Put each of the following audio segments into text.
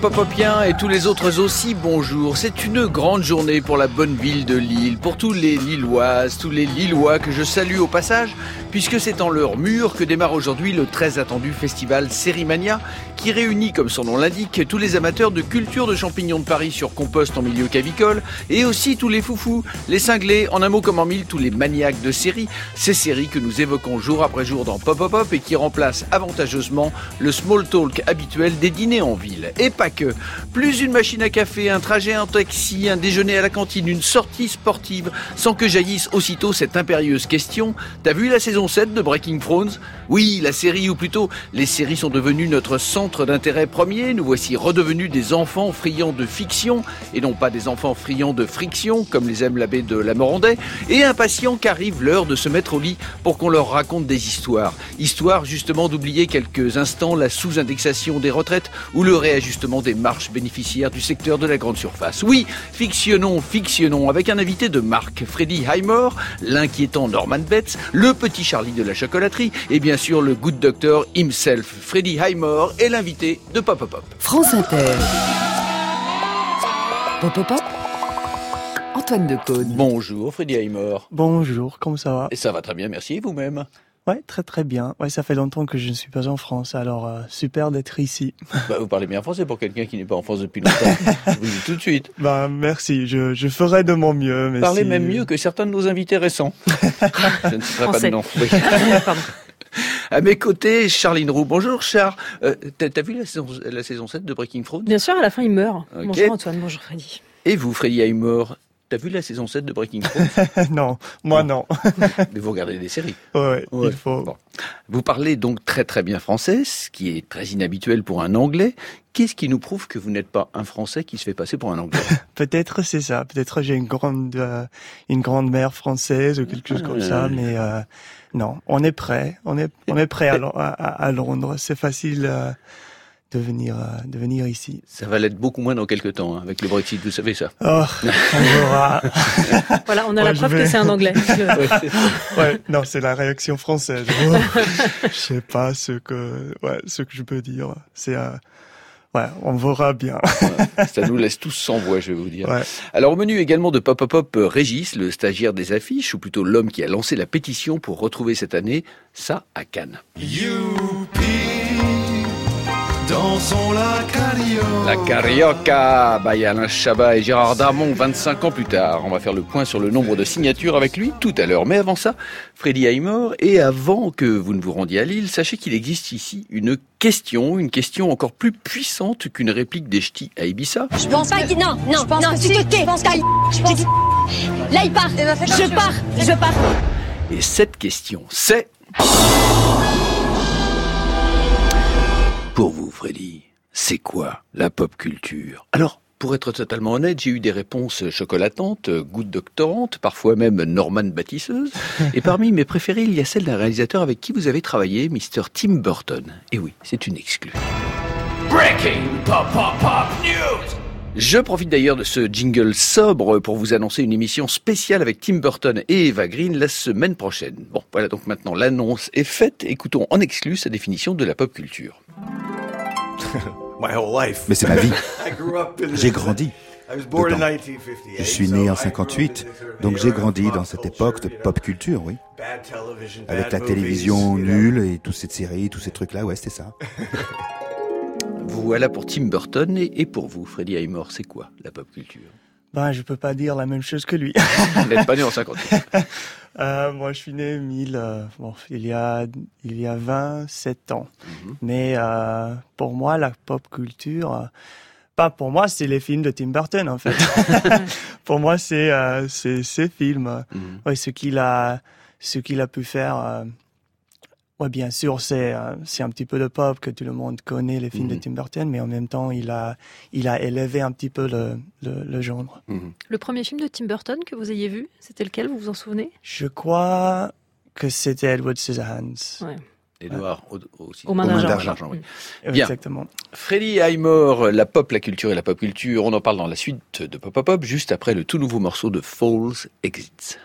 Pop-Popien et tous les autres aussi, bonjour. C'est une grande journée pour la bonne ville de Lille, pour tous les Lilloises, tous les Lillois que je salue au passage, puisque c'est en leur mur que démarre aujourd'hui le très attendu festival Sérimania, qui réunit, comme son nom l'indique, tous les amateurs de culture de champignons de Paris sur compost en milieu cavicole, et aussi tous les foufous, les cinglés, en un mot comme en mille, tous les maniaques de séries, ces séries que nous évoquons jour après jour dans Pop Pop Pop et qui remplacent avantageusement le small talk habituel des dîners en ville. Et pas que. Plus une machine à café, un trajet en taxi, un déjeuner à la cantine, une sortie sportive, sans que jaillisse aussitôt cette impérieuse question. T'as vu la saison 7 de Breaking Thrones? Oui, la série, ou plutôt, les séries sont devenues notre centre d'intérêt premier. Nous voici redevenus des enfants friands de fiction, et non pas des enfants friands de friction, comme les aime l'abbé de la Morandais, et impatients qu'arrive l'heure de se mettre au lit pour qu'on leur raconte des histoires. Histoire justement d'oublier quelques instants la sous-indexation des retraites ou le réajustement des marches bénéficiaires du secteur de la grande surface. Oui, fictionnons, fictionnons, avec un invité de marque, Freddy Highmore, l'inquiétant Norman Betts, le petit Charlie de la chocolaterie, et bien sûr le good doctor himself, Freddy Highmore, est l'invité de Pop Pop Pop. France Inter. Pop Pop Pop. Antoine Decaune. Bonjour Freddy Highmore. Bonjour, comment ça va? Et ça va très bien, merci, et vous-même? Ouais, très très bien. Ouais, ça fait longtemps que je ne suis pas en France, alors euh, super d'être ici. Bah, vous parlez bien français pour quelqu'un qui n'est pas en France depuis longtemps. je vous le dis tout de suite. Bah merci, je, je ferai de mon mieux. Mais Parlez si- même mieux que certains de nos invités récents. je ne citerai pas de Français. nom. Oui. À mes côtés, Charline Roux. Bonjour Char. Euh, T'as t'as vu la saison, la saison 7 de Breaking Thrones? Bien sûr, à la fin, il meurt. Bonjour Antoine, bonjour Freddy. Et vous, Freddy Highmore? T'as vu la saison 7 de Breaking Thrones? Non, moi non. Mais vous regardez des séries. Ouais, Ouais. il faut. Bon. Vous parlez donc très très bien français, ce qui est très inhabituel pour un Anglais. Qu'est-ce qui nous prouve que vous n'êtes pas un Français qui se fait passer pour un Anglais? Peut-être c'est ça. Peut-être j'ai une grande euh, une grande mère française ou quelque chose comme ça, mais euh, non, on est prêt. On est on est prêt à, à, à- Londres. C'est facile euh, de venir euh, de venir ici. Ça va l'être beaucoup moins dans quelques temps, hein, avec le Brexit, vous savez ça. Oh, on verra. Voilà, on a Ouais, la preuve vais. que c'est un anglais. Ouais, non, c'est la réaction française. Je sais pas ce que, ouais, ce que je peux dire. C'est, euh, ouais, on verra bien. Ça nous laisse tous sans voix, je vais vous dire. Ouais. Alors au menu également de Pop Pop Pop, euh, Régis, le stagiaire des affiches, ou plutôt l'homme qui a lancé la pétition pour retrouver cette année ça à Cannes. Youpi, dansons la carioca. La Carioca, by Alain Chabat et Gérard Darmon, 25 ans plus tard. On va faire le point sur le nombre de signatures avec lui tout à l'heure. Mais avant ça, Freddy Highmore, et avant que vous ne vous rendiez à Lille, sachez qu'il existe ici une question, une question encore plus puissante qu'une réplique des ch'tis à Ibiza. Je pense pas qu'il... Non, non, non, tu te tais. Je pense qu'il... Je pense... Là, il part. Je pars. Je pars. Et cette question, c'est... Pour vous, Freddy, c'est quoi la pop culture? Alors, pour être totalement honnête, j'ai eu des réponses chocolatantes, gouttes doctorantes, parfois même Norman bâtisseuse. Et parmi mes préférées, il y a celle d'un réalisateur avec qui vous avez travaillé, Mr. Tim Burton. Et oui, c'est une exclue. Breaking Pop Pop Pop News je profite d'ailleurs de ce jingle sobre pour vous annoncer une émission spéciale avec Tim Burton et Eva Green la semaine prochaine. Bon, voilà donc maintenant l'annonce est faite. Écoutons en exclu sa définition de la pop culture. My whole life. Mais c'est ma vie. I grew up in J'ai grandi. I was born in dedans. 1958. Je suis né en so I grew up 58, in the sort of donc j'ai era of grandi pop dans cette culture, époque de pop culture, oui. bad television, Avec la télévision nulle et toutes ces séries, tous ces trucs-là, ouais, c'était ça. Voilà pour Tim Burton et, pour vous, Freddie Highmore, c'est quoi la pop culture? Ben, je peux pas dire la même chose que lui. Vous n'êtes pas né en 58. Euh, moi, je suis né 1000, euh, bon, il y a, il y a 27 ans. Mhm. Mais euh, pour moi, la pop culture, pas pour moi, c'est les films de Tim Burton en fait. pour moi, c'est ces films. Mhm. Ouais, ce qu'il a, ce qu'il a pu faire. Ouais, bien sûr, c'est euh, c'est un petit peu de pop que tout le monde connaît les films Mhm. de Tim Burton, mais en même temps, il a il a élevé un petit peu le le, le genre. Mhm. Le premier film de Tim Burton que vous ayez vu, c'était lequel Vous vous en souvenez? Je crois que c'était Edward Scissorhands. Ouais. Édouard, au, aussi. Aux mains Aux mains d'argent. oui. Bien. Exactement. Freddy Highmore, la pop, la culture et la pop culture, on en parle dans la suite de Pop Pop Pop, juste après le tout nouveau morceau de Falls Exits.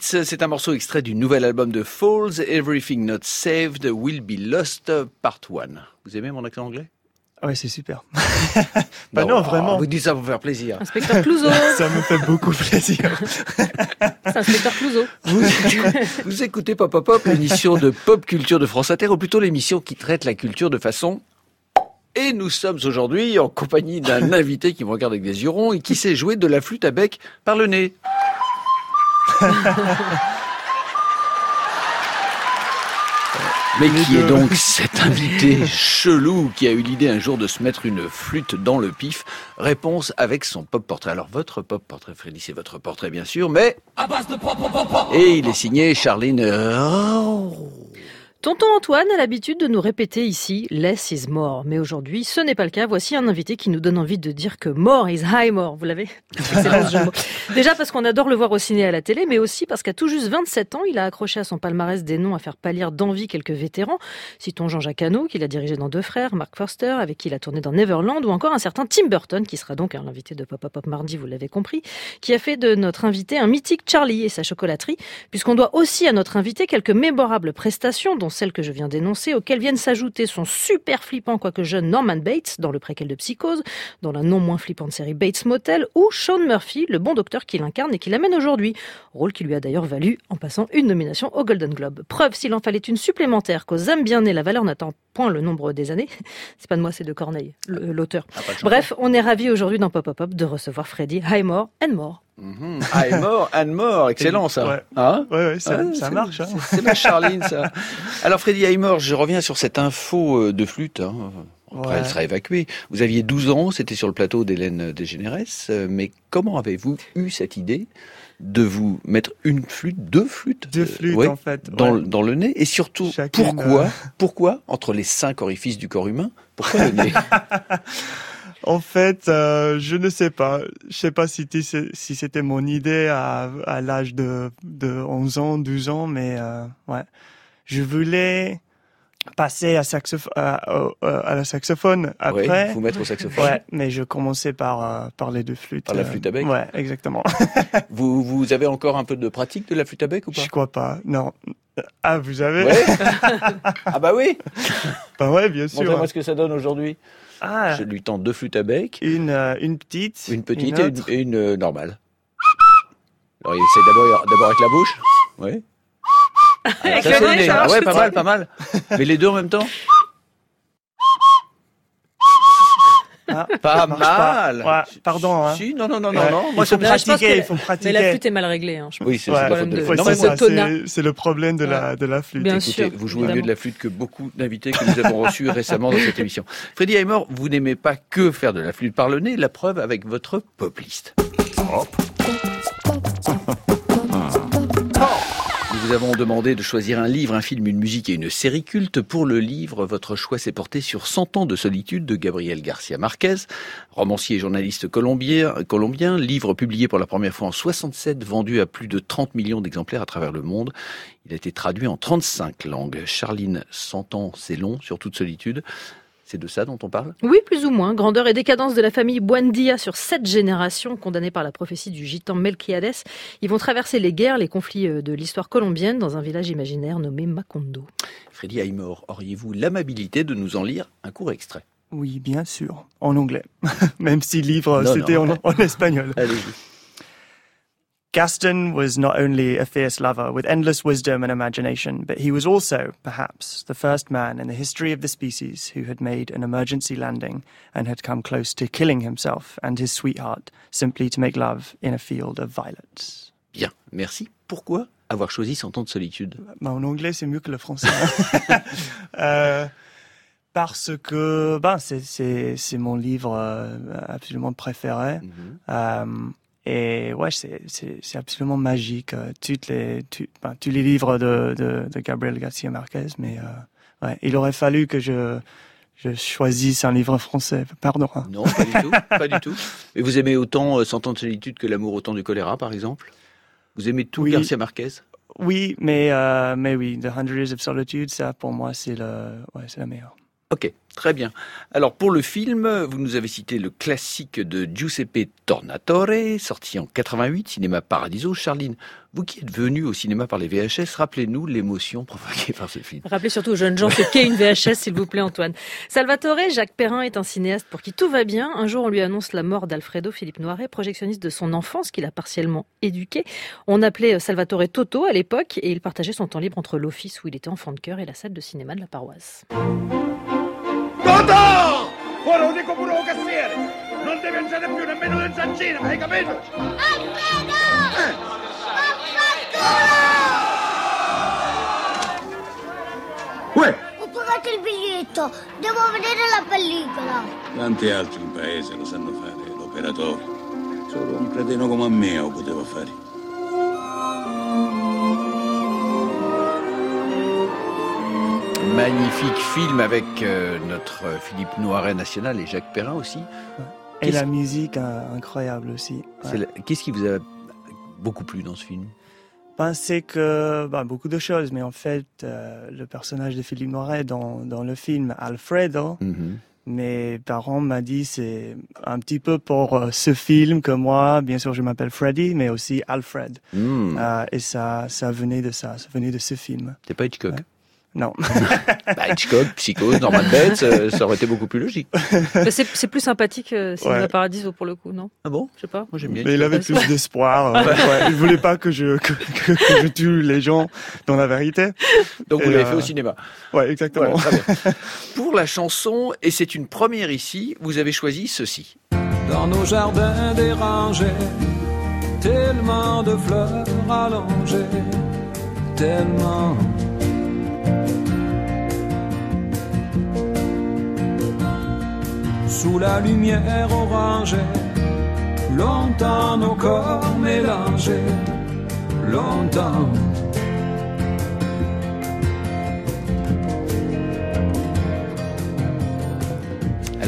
C'est un morceau extrait du nouvel album de Falls, Everything Not Saved Will Be Lost, Part 1. Vous aimez mon accent anglais? Ouais, c'est super. bah non, vraiment. Vous dites ça pour faire plaisir. Inspecteur Clouseau. Ça me fait beaucoup plaisir. C'est Inspecteur Clouseau. Vous, vous écoutez Pop Pop Pop, l'émission de pop culture de France Inter, ou plutôt l'émission qui traite la culture de façon... Et nous sommes aujourd'hui en compagnie d'un invité qui me regarde avec des yeux ronds et qui sait jouer de la flûte à bec par le nez. Mais qui est donc cet invité chelou qui a eu l'idée un jour de se mettre une flûte dans le pif? Réponse avec son pop portrait. Alors votre pop portrait, Freddy, c'est votre portrait bien sûr, mais et il est signé Charline. Oh. Tonton Antoine a l'habitude de nous répéter ici Less is more. Mais aujourd'hui, ce n'est pas le cas. Voici un invité qui nous donne envie de dire que more is high more. Vous l'avez? Déjà parce qu'on adore le voir au ciné et à la télé, mais aussi parce qu'à tout juste 27 ans, il a accroché à son palmarès des noms à faire pâlir d'envie quelques vétérans. Citons Jean-Jacques Hano, qu'il a dirigé dans Deux Frères, Mark Forster, avec qui il a tourné dans Neverland, ou encore un certain Tim Burton, qui sera donc l'invité de Pop Up Pop Mardi, vous l'avez compris, qui a fait de notre invité un mythique Charlie et sa chocolaterie, puisqu'on doit aussi à notre invité quelques mémorables prestations, dont celle que je viens d'énoncer, auxquelles viennent s'ajouter son super flippant, quoique jeune Norman Bates, dans le préquel de Psychose, dans la non moins flippante série Bates Motel, ou Sean Murphy, le bon docteur qui l'incarne et qui l'amène aujourd'hui. Rôle qui lui a d'ailleurs valu, en passant, une nomination au Golden Globe. Preuve, s'il en fallait une supplémentaire, qu'aux âmes bien nées, la valeur n'attend point le nombre des années. C'est pas de moi, c'est de Corneille, le- l'auteur. Ah. Bref, on est ravis aujourd'hui dans Pop Up Pop de recevoir Freddy Highmore and More. Ah, et mort, Anne mort, excellent ça. Ouais. Hein Ouais, ouais, ça, Ah, marche. Hein. c'est- C'est la Charline, ça. Alors, Freddy Haymore, je reviens sur cette info euh, de flûte. hein. Après, Ouais. elle sera évacuée. Vous aviez 12 ans, c'était sur le plateau d'Hélène Desgénérès. euh, Mais comment avez-vous eu cette idée de vous mettre une flûte, deux flûtes Deux euh, flûtes, ouais, en fait. dans, ouais. dans le nez Et surtout, Chacune, pourquoi, euh, pourquoi, entre les cinq orifices du corps humain, pourquoi le nez? En fait, euh, je ne sais pas. Je sais pas si, c'était mon idée à, à l'âge de, de 11 ans, 12 ans, mais euh, ouais. Je voulais passer à, à, euh, à la saxophone après. Vous mettre au saxophone Ouais, mais je commençais par, euh, par les deux flûtes. Par la euh, flûte à bec Ouais, exactement. vous, vous avez encore un peu de pratique de la flûte à bec ou pas? Je crois pas. Non. Ah, vous avez? Ouais. ah bah oui Bah ouais, bien sûr. Montrez-moi ce que ça donne aujourd'hui. Ah, Je lui tends deux flûtes à bec, une, euh, une petite. une petite et une, autre. et une, euh, normale. Alors il essaie d'abord d'abord avec la bouche. Ouais. Avec Ça, le c'est le nez, nez. ça Ah marche ouais, pas de mal, pas mal. Mais les deux en même temps Ah, Pas mal. Ouais, pardon, hein. Si, non, non, non, non, Ouais. non. Il Moi, faut pense pratiquer, il faut pratiquer. Mais la flûte est mal réglée. Hein, je Oui, c'est Ouais. de c'est le problème de la, de la flûte. Bien Écoutez, sûr, vous jouez mieux de la flûte que beaucoup d'invités que nous avons reçus récemment dans cette émission. Freddy Heimer, vous n'aimez pas que faire de la flûte par le nez, la preuve avec votre pop list. Vous avons demandé de choisir un livre, un film, une musique et une série culte. Pour le livre, votre choix s'est porté sur 100 ans de solitude de Gabriel Garcia Marquez, romancier et journaliste colombien, colombien, livre publié pour la première fois en 67, vendu à plus de 30 millions d'exemplaires à travers le monde. Il a été traduit en 35 langues. Charline, 100 ans, c'est long, sur toute solitude. C'est de ça dont on parle? Oui, plus ou moins. Grandeur et décadence de la famille Buendia sur sept générations, condamnées par la prophétie du gitan Melquiades. Ils vont traverser les guerres, les conflits euh, de l'histoire colombienne dans un village imaginaire nommé Macondo. Freddy Aymor, auriez-vous l'amabilité de nous en lire un court extrait? Oui, bien sûr, en anglais. Même si le livre, c'était en, en espagnol. Allez-y. Gaston was not only a fierce lover with endless wisdom and imagination, but he was also, perhaps, the first man in the history of the species who had made an emergency landing and had come close to killing himself and his sweetheart simply to make love in a field of violets. Bien, merci. Pourquoi avoir choisi 100 ans de solitude Bah, en anglais, c'est mieux que le français. Euh, parce que ben, c'est, mon livre euh, absolument préféré. Mhm. Euh, et ouais, c'est, absolument magique. euh, toutes les, tu- ben, tous les livres de, de, de Gabriel Garcia Marquez, mais euh, ouais, il aurait fallu que je, je choisisse un livre français. Pardon. hein. Non, pas du tout, pas du tout. Et vous aimez autant euh, 100 ans de solitude que l'amour autant du choléra, par exemple? Vous aimez tout Oui. Garcia Marquez? Oui, mais, euh, mais oui, The Hundred Years of Solitude, ça pour moi, c'est, le, ouais, c'est la meilleure. Ok, Très bien. Alors pour le film, vous nous avez cité le classique de Giuseppe Tornatore, sorti en 88, Cinéma Paradiso. Charline, vous qui êtes venu au cinéma par les VHS, rappelez-nous l'émotion provoquée par ce film. Rappelez surtout aux jeunes gens ce qu'est une VHS, s'il vous plaît, Antoine. Salvatore, Jacques Perrin est un cinéaste pour qui tout va bien. Un jour, on lui annonce la mort d'Alfredo Philippe Noiret, projectionniste de son enfance qu'il a partiellement éduqué. On appelait Salvatore Toto à l'époque et il partageait son temps libre entre l'office où il était enfant de cœur et la salle de cinéma de la paroisse. Toto! Ora lo dico pure al cassiere! Non devi andare più nemmeno al cinema, hai capito? Uè! Ho pagato il biglietto, devo vedere la pellicola. Tanti altri in paese lo sanno fare, l'operatore. Solo un cretino come a me lo poteva fare. Magnifique film avec euh, notre Philippe Noiret national et Jacques Perrin aussi. Et la musique, euh, incroyable aussi. Ouais. C'est la- Qu'est-ce qui vous a beaucoup plu dans ce film? Ben, c'est que ben, beaucoup de choses, mais en fait, euh, le personnage de Philippe Noiret dans, dans le film Alfredo, Mhm. mes parents m'ont dit c'est un petit peu pour euh, ce film que moi, bien sûr, je m'appelle Freddy, mais aussi Alfred. Hmm. Euh, et ça, ça venait de ça, ça venait de ce film. C'est pas Hitchcock? Ouais. Non. Bah, Hitchcock, Psychose, Norman Bates, euh, ça aurait été beaucoup plus logique. C'est c'est plus sympathique euh, Cinéma Ouais. Paradiso pour le coup, non? Ah bon? Je sais pas. Moi j'aime bien. Mais il avait plus d'espoir. euh, ouais. Il voulait pas que je, que, que- que je tue les gens dans la vérité. Donc vous l'avez euh, fait au cinéma. Ouais, exactement. Voilà, très bien. Pour la chanson, et c'est une première ici, vous avez choisi ceci. Dans nos jardins dérangés, tellement de fleurs allongées, tellement. Sous la lumière orangée, longtemps nos corps mélangés, longtemps.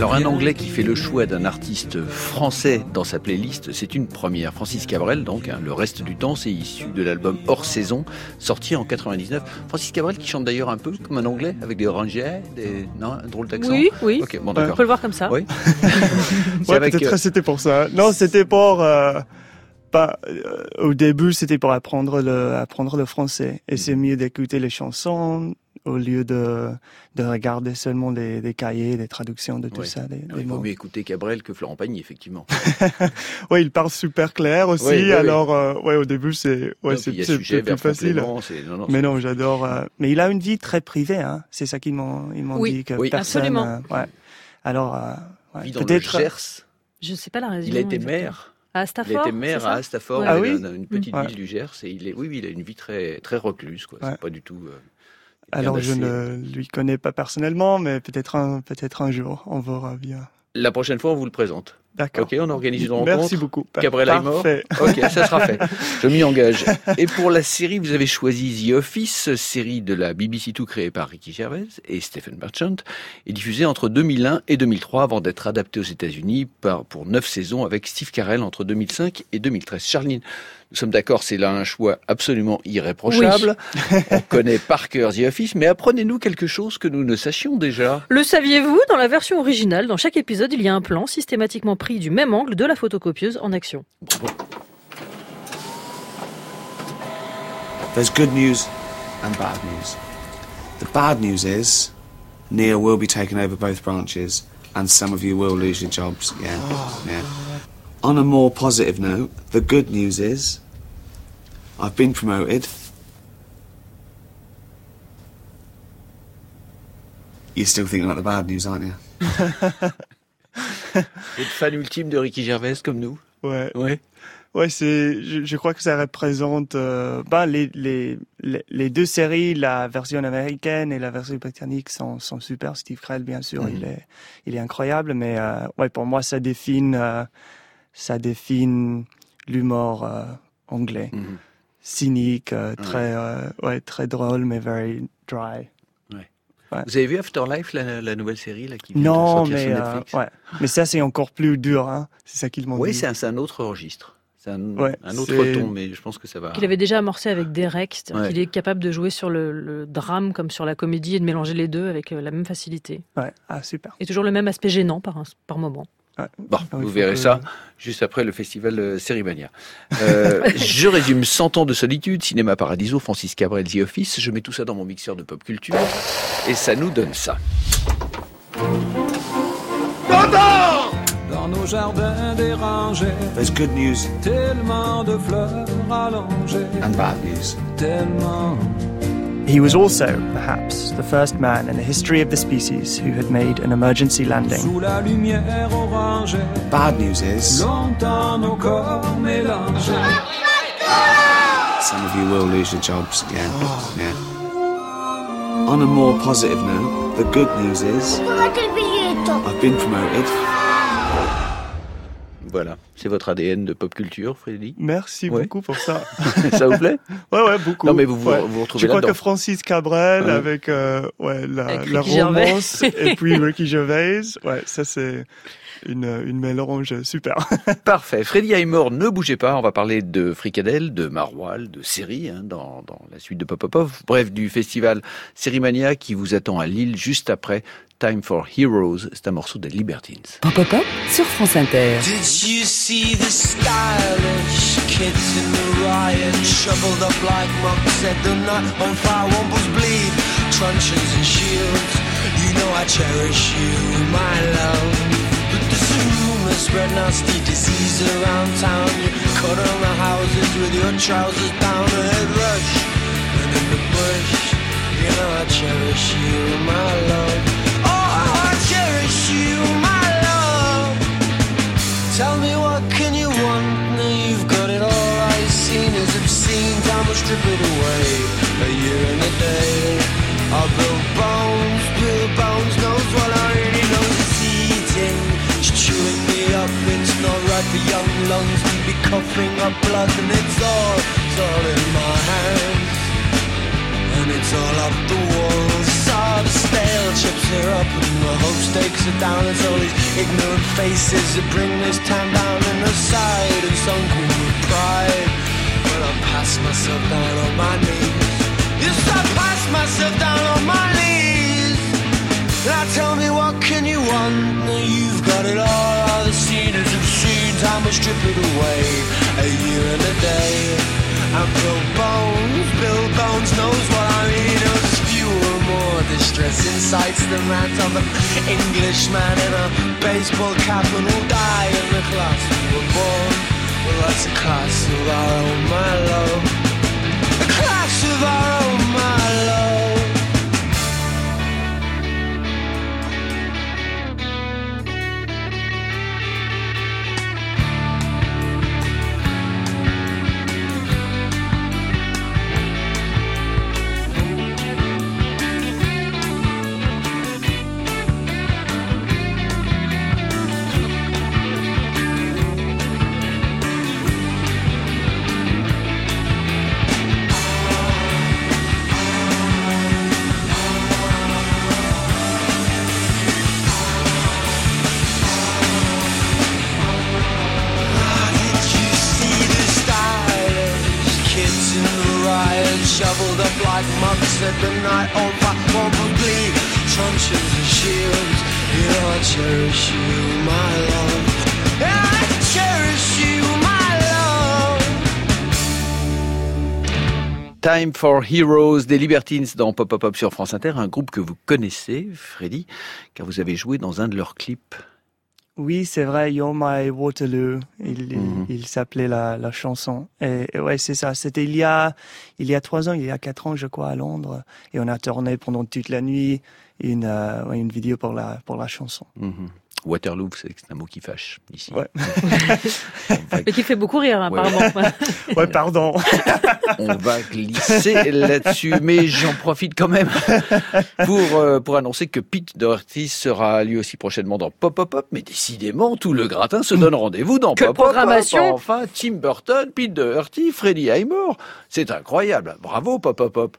Alors un Anglais qui fait le choix d'un artiste français dans sa playlist, c'est une première. Francis Cabrel, donc, hein, le reste du temps, c'est issu de l'album Hors Saison, sorti en 99. Francis Cabrel qui chante d'ailleurs un peu comme un Anglais, avec des orangers, des... non, un drôle d'accent. Oui, oui. Ok, bon On peut le voir comme ça. Oui. C'est Ouais, avec, peut-être euh, c'était pour ça. Non, c'était pour. euh, pas, euh, au début, c'était pour apprendre le, apprendre le français. Et c'est mieux d'écouter les chansons au lieu de, de regarder seulement des, des cahiers, des traductions de tout Ouais. ça. Des, des Il vaut mieux écouter Cabrel que Florent Pagny, effectivement. Ouais, il parle super clair aussi. Oui, oui, oui. alors, euh, ouais, au début, c'est, ouais, c'est, il plus facile. complément, c'est- non, non, Mais c'est- non, j'adore. euh, mais il a une vie très privée, hein. C'est ça qu'ils m'ont, ils m'ont Oui, dit que oui. personne. Absolument. euh, ouais. Alors, euh, ouais, vit dans le peut-être. Gers. Je sais pas la raison. Il a été maire. À Il Stafford. a été maire à Stafford, Ouais. Ah dans oui une petite Ouais. ville du Gers. Et il est, oui, oui, il a une vie très, très recluse, quoi. Ouais. C'est pas du tout. Alors, je ne lui connais pas personnellement, mais peut-être un, peut-être un jour, on verra bien. La prochaine fois, on vous le présente. D'accord. Ok, on organise une rencontre. Merci beaucoup. Gabriel Aymor Parfait. Ok, ça sera fait. Je m'y engage. Et pour la série, vous avez choisi The Office, série de la BBC Two créée par Ricky Gervais et Stephen Merchant, et diffusée entre 2001 et 2003 avant d'être adaptée aux États-Unis pour neuf saisons avec Steve Carell entre 2005 et 2013. Charline, nous sommes d'accord, c'est là un choix absolument irréprochable. On connaît par cœur The Office, mais apprenez-nous quelque chose que nous ne sachions déjà. Le saviez-vous? Dans la version originale, dans chaque épisode, il y a un plan systématiquement pris du même angle de la photocopieuse en action. Bravo. There's good news and bad news. The bad news is Neil will be taking over both branches and some of you will lose your jobs. Yeah. yeah. On a more positive note, the good news is I've been promoted. You're still thinking about the bad news, aren't you? Vous êtes fan ultime de Ricky Gervais comme nous Ouais. Ouais. Ouais, c'est, je, je crois que ça représente, euh, ben, les, les, les, les deux séries, la version américaine et la version britannique sont, sont super. Steve Carell, bien sûr, Mhm. il est, il est incroyable, mais, euh, ouais, pour moi, ça définit, euh, ça définit l'humour, euh, anglais. Mhm. Cynique, euh, très, euh, ouais, très drôle, mais very dry. Vous avez vu Afterlife, la, la nouvelle série là, qui vient de Non, sortir mais, sur euh, Netflix? ouais. Mais ça, c'est encore plus dur, hein. C'est ça qu'ils m'ont Oui, dit. c'est un, autre registre. C'est un, Ouais, un autre ton, mais je pense que ça va. Qu'il avait déjà amorcé avec Derek, c'est-à-dire Ouais. qu'il est capable de jouer sur le, le drame comme sur la comédie et de mélanger les deux avec euh, la même facilité. Ouais, ah super. Et toujours le même aspect gênant par, un- par moment. Bon, Ah oui, vous verrez que- ça juste après le festival euh, Cérimania. Euh, je résume 100 ans de solitude, Cinéma Paradiso, Francis Cabrel, The Office. Je mets tout ça dans mon mixeur de pop culture et ça nous donne ça. Dans nos jardins dérangés, There's good news tellement de fleurs allongées, and bad news. tellement. He was also, perhaps, the first man in the history of the species who had made an emergency landing. Sous la lumière orangée, Bad news is longtemps nos corps mélangés. some of you will lose your jobs. Yeah, yeah. On a more positive note, the good news is I've been promoted. Voilà, c'est votre ADN de pop culture, Frédéric. Merci Ouais. beaucoup pour ça. ça vous plaît Ouais, ouais, beaucoup. Non, mais vous vous, Ouais. vous Je retrouvez crois là-dedans. que Francis Cabrel Ouais. avec euh, ouais, la, Avec la romance et puis Ricky Gervais, ouais, ça c'est une, une mélange super. Parfait. Freddy Highmore, ne bougez pas. On va parler de Fricadelle, de Maroilles, de séries hein, dans, dans la suite de Pop Pop Pop. Bref, du festival Sérimania qui vous attend à Lille juste après Time for Heroes. C'est un morceau des Libertines. Pop Pop Pop sur France Inter. Did you see the stylish kids in the riot? Shoveled up like monks at the night on fire, wombles bleed, truncheons and shields. You know I cherish you, my love. But there's a rumor spread nasty disease around town. You cut on the houses with your trousers down, a head rush. And in the bush, you know I cherish you, my love. Strip it away. A year and a day. Build bones, Bill Bones knows what I really know is eating. It's chewing me up, it's not right for young lungs to be coughing up blood, and it's all, it's all in my hands. And it's all up the walls. The stale chips are up and the hope stakes are down. It's all these ignorant faces that bring this town down in the side and sunken with pride. Pass myself down on my knees. Yes, I pass myself down on my knees. Now tell me what can you want? Now you've got it all. All the scenes have seen. Time will strip it away. A year and a day. And Bill Bones, Bill Bones knows what I mean. There's fewer, more distressing sights than that of an Englishman in a baseball cap and will die in the class we were born. Well, that's a class of our own, my love. A class of our own, Time for Heroes des Libertines dans Pop Pop Pop sur France Inter, un groupe que vous connaissez, Freddy, car vous avez joué dans un de leurs clips. Oui, c'est vrai, You're My Waterloo, il, Mhm. il, il s'appelait la, la chanson. Et, et ouais, c'est ça. C'était il y a, il y a trois ans, il y a quatre ans, je crois, à Londres. Et on a tourné pendant toute la nuit une, euh, une vidéo pour la, pour la chanson. Mhm. Waterloo, c'est un mot qui fâche ici. Ouais. Et qui fait beaucoup rire, Ouais. apparemment. Ouais, pardon. On va glisser là-dessus, mais j'en profite quand même pour, euh, pour annoncer que Pete Doherty sera lui aussi prochainement dans Pop Pop Pop, mais décidément, tout le gratin se donne rendez-vous dans Quelle Pop Pop Pop. programmation Enfin, Tim Burton, Pete Doherty, Freddie Highmore. C'est incroyable. Bravo, Pop Pop Pop.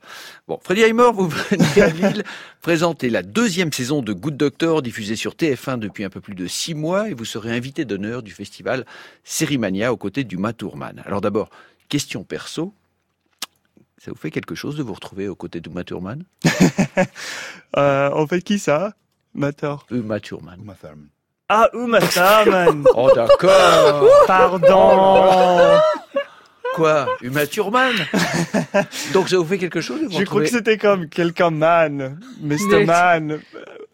Bon, Freddie Highmore, vous venez à Lille présentez la deuxième saison de Good Doctor diffusée sur TF1 depuis un peu plus de six mois et vous serez invité d'honneur du festival Sérimania aux côtés du Tourman. Alors d'abord, question perso. Ça vous fait quelque chose de vous retrouver aux côtés d'Uma Thurman euh, En fait, qui ça? Mateur Uma Thurman. Uma Thurman. Ah, Uma Thurman Oh d'accord Pardon Quoi Uma Thurman? Donc ça vous fait quelque chose de vous Je crois que c'était comme quelqu'un man, Mr. Mais- Man.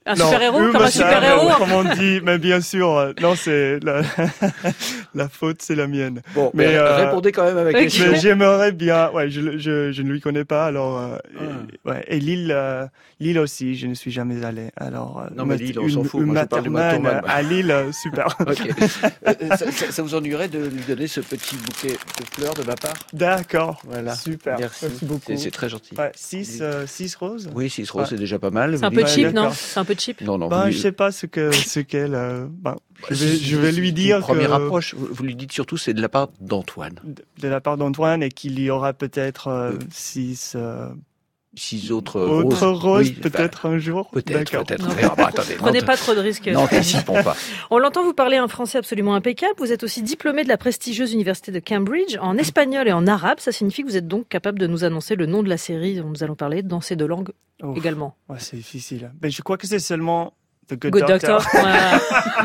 Un Non, super-héros Comme un super-héros Comme on dit, mais bien sûr, euh, non, c'est la, la faute, c'est la mienne. Bon, mais, Mais, euh, répondez quand même à ma question. J'aimerais bien, ouais, je, je, je ne lui connais pas, alors, euh, Ah. et, ouais, et Lille, euh, Lille aussi, je ne suis jamais allé, alors. euh, Non, mais Lille, on s'en une- fout, moi, Uma je parle de euh, moi. À Lille, euh, super. Ok. Euh, ça, ça- ça vous ennuierait de lui donner ce petit bouquet de fleurs de ma part? D'accord. Voilà. Super. Merci. beaucoup. C'est- très gentil. Ouais, 6 six roses. Oui, 6 roses, Ouais. c'est déjà pas mal. C'est un peu cheap, non? d'accord. C'est un peu cheap. Non, non. Ben, vous je sais pas ce que, ce qu'elle, euh, ben, je vais, C'est- je vais lui c'est dire une Première que, approche, vous, lui dites surtout c'est de la part d'Antoine. de, de la part d'Antoine et qu'il y aura peut-être euh, Euh, six autres autres roses. roses, Oui, peut-être un jour. Peut-être, peut-être. Verra. Bah, attendez, Prenez pas trop de risques. N'anticipons pas. On l'entend vous parler un français absolument impeccable. Vous êtes aussi diplômé de la prestigieuse université de Cambridge en espagnol et en arabe. Ça signifie que vous êtes donc capable de nous annoncer le nom de la série dont nous allons parler dans ces deux langues Ouf. également. Ouais, c'est difficile. Mais je crois que c'est seulement The Good, Good Doctor.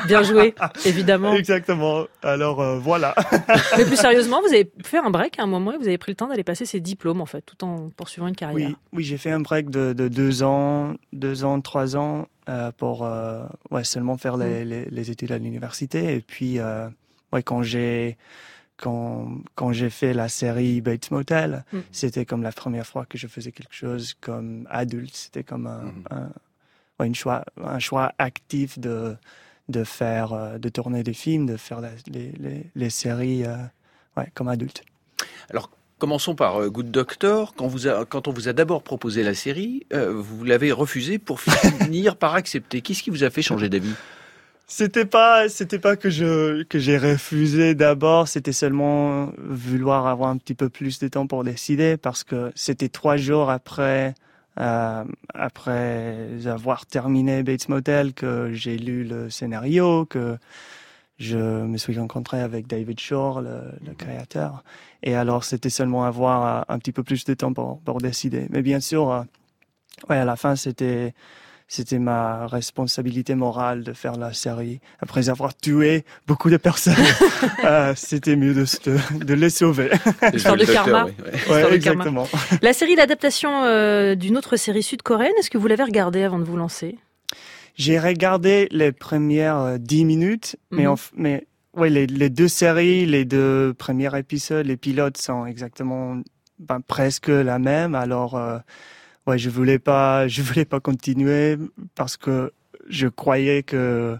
Bien joué, évidemment. Exactement. Alors euh, voilà. Mais plus sérieusement, vous avez fait un break à un moment et vous avez pris le temps d'aller passer ces diplômes en fait, tout en poursuivant une carrière. Oui, oui, j'ai fait un break de, de deux ans, deux ans, trois ans euh, pour euh, ouais, seulement faire les, les, les études à l'université. Et puis, euh, ouais, quand j'ai quand, quand j'ai fait la série Bates Motel, Mm. c'était comme la première fois que je faisais quelque chose comme adulte. C'était comme un, un, ouais, une choix, un choix actif de, de faire, euh, de tourner des films, de faire les, les, les séries euh, ouais, comme adulte. Alors, commençons par euh, Good Doctor. Quand, vous a- quand on vous a d'abord proposé la série, euh, vous l'avez refusé pour finir par accepter. Qu'est-ce qui vous a fait changer d'avis? C'était pas, c'était pas que je que j'ai refusé d'abord. C'était seulement vouloir avoir un petit peu plus de temps pour décider parce que c'était trois jours après euh, après avoir terminé Bates Motel que j'ai lu le scénario que je me suis rencontré avec David Shore, le, le créateur. Et alors, c'était seulement avoir euh, un petit peu plus de temps pour, pour décider. Mais bien sûr, euh, ouais, à la fin, c'était, c'était ma responsabilité morale de faire la série. Après avoir tué beaucoup de personnes, euh, c'était mieux de, se- de les sauver. Histoire de karma. oui, ouais. Ouais, de karma. exactement. La série l'adaptation euh, d'une autre série sud-coréenne, est-ce que vous l'avez regardée avant de vous lancer? J'ai regardé les premières euh, dix minutes, mais, Mhm. en mais ouais, les, les deux séries, les deux premiers épisodes, les pilotes sont exactement ben, presque la même. Alors, euh, ouais, je voulais pas, je voulais pas continuer parce que je croyais que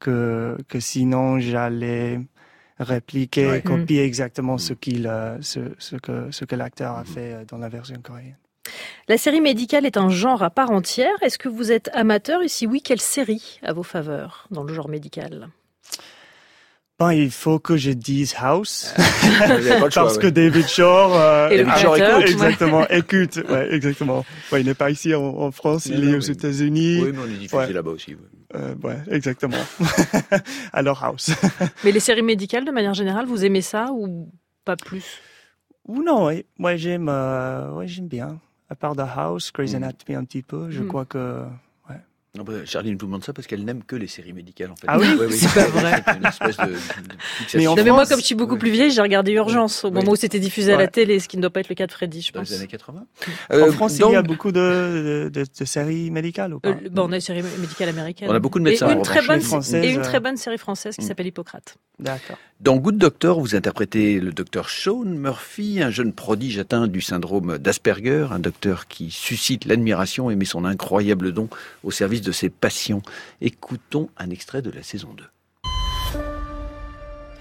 que que sinon j'allais répliquer, Ouais. copier exactement ce qu'il, euh, ce, ce que ce que l'acteur a fait euh, dans la version coréenne. La série médicale est un genre à part entière. Est-ce que vous êtes amateur? Et si oui, quelle série à vos faveurs dans le genre médical? Ben, il faut que je dise House. Choix, Parce que David Shore, euh, Et David Shore créateur, écoute. exactement, écoute, ouais, exactement. Ouais, il n'est pas ici en, en France, Non, il non, est aux États-Unis. Oui, mais on est diffusé Ouais. là-bas aussi. ouais. Euh, ouais, exactement. Alors House. Mais les séries médicales, de manière générale, vous aimez ça ou pas plus? Ou non, moi j'aime, euh, ouais, j'aime bien. À part The House, Grey's Mm. Anatomy un petit peu, je Mm. crois que. Non, bah, Charline vous demande ça parce qu'elle n'aime que les séries médicales en fait. Ah oui C'est pas vrai. C'est une espèce de. Mais en mais moi, France, comme je suis beaucoup plus vieille, j'ai regardé Urgence au Oui. moment où c'était diffusé à la télé, ce qui ne doit pas être le cas de Freddy, je dans pense. les années 80. en Euh, France, donc, il y a beaucoup de, de, de- de séries médicales ou pas Euh, bon, on a une série médicale américaine. On a beaucoup de médecins, Et en une, très bonne, et une très bonne série française qui Mm. s'appelle Hippocrate. D'accord. Dans Good Doctor, vous interprétez le docteur Sean Murphy, un jeune prodige atteint du syndrome d'Asperger, un docteur qui suscite l'admiration et met son incroyable don au service de ses patients. Écoutons un extrait de la saison 2.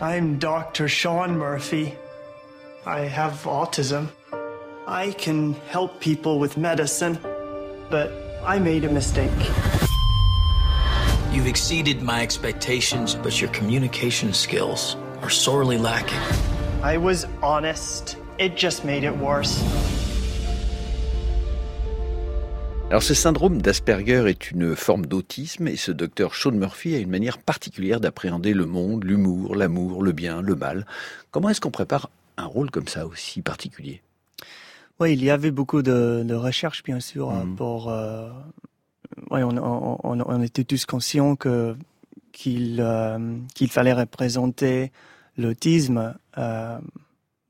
I'm Dr. Sean Murphy. I have autism. I can help people with medicine, but I made a mistake. You've exceeded my expectations, but your communication skills are sorely lacking. I was honest. It just made it worse. Alors ce syndrome d'Asperger est une forme d'autisme et ce docteur Sean Murphy a une manière particulière d'appréhender le monde, l'humour, l'amour, le bien, le mal. Comment est-ce qu'on prépare un rôle comme ça aussi particulier? Oui, il y avait beaucoup de, de recherches bien sûr mmh. pour. Euh, ouais, on, on, on, on, était tous conscients que qu'il euh, qu'il fallait représenter l'autisme euh,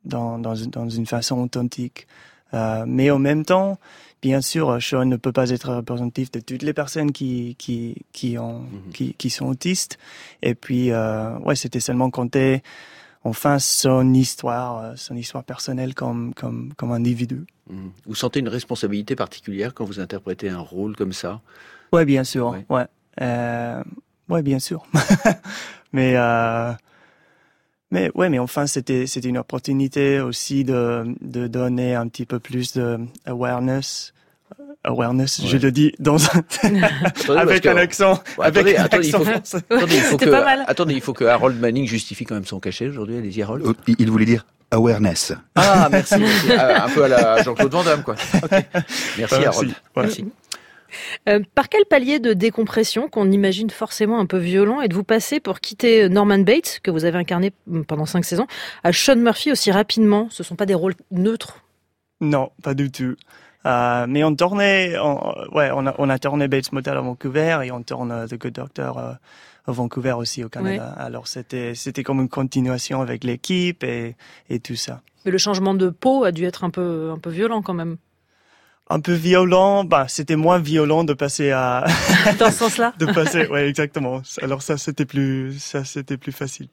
dans, dans, dans, une façon authentique. Euh, mais en même temps, bien sûr, Sean ne peut pas être représentatif de toutes les personnes qui qui qui ont mm -hmm. qui, qui, sont autistes. Et puis, euh, ouais, c'était seulement compter enfin son histoire, son histoire personnelle comme comme comme individu. Mm -hmm. Vous sentez une responsabilité particulière quand vous interprétez un rôle comme ça? Ouais, bien sûr. Ouais, ouais, euh, ouais bien sûr. mais euh, mais ouais, mais enfin, c'était c'était une opportunité aussi de de donner un petit peu plus de awareness. Awareness, ouais. je le dis dans un avec un accent, avec attendez, un attendez, accent il faut, français. attendez, il faut que, pas mal. attendez, il faut que Harold Manning justifie quand même son cachet aujourd'hui. Allez-y, Harold. Euh, Il voulait dire awareness. Ah, merci. Ah, un peu à la Jean-Claude Van Damme, quoi. Okay. Merci, Merci. Harold. Ouais. Merci. Euh, par quel palier de décompression, qu'on imagine forcément un peu violent, êtes-vous passé pour quitter Norman Bates, que vous avez incarné pendant cinq saisons, à Sean Murphy aussi rapidement? Ce ne sont pas des rôles neutres? Non, pas du tout. Euh, mais on tournait, on, ouais, on a, on a tourné Bates Motel à Vancouver et on tourne euh, The Good Doctor euh, à Vancouver aussi au Canada. Ouais. Alors c'était, c'était comme une continuation avec l'équipe et, et tout ça. Mais le changement de peau a dû être un peu, un peu violent quand même. Un peu violent, bah c'était moins violent de passer à dans ce sens-là. de passer, ouais exactement. Alors ça c'était plus, ça c'était plus facile.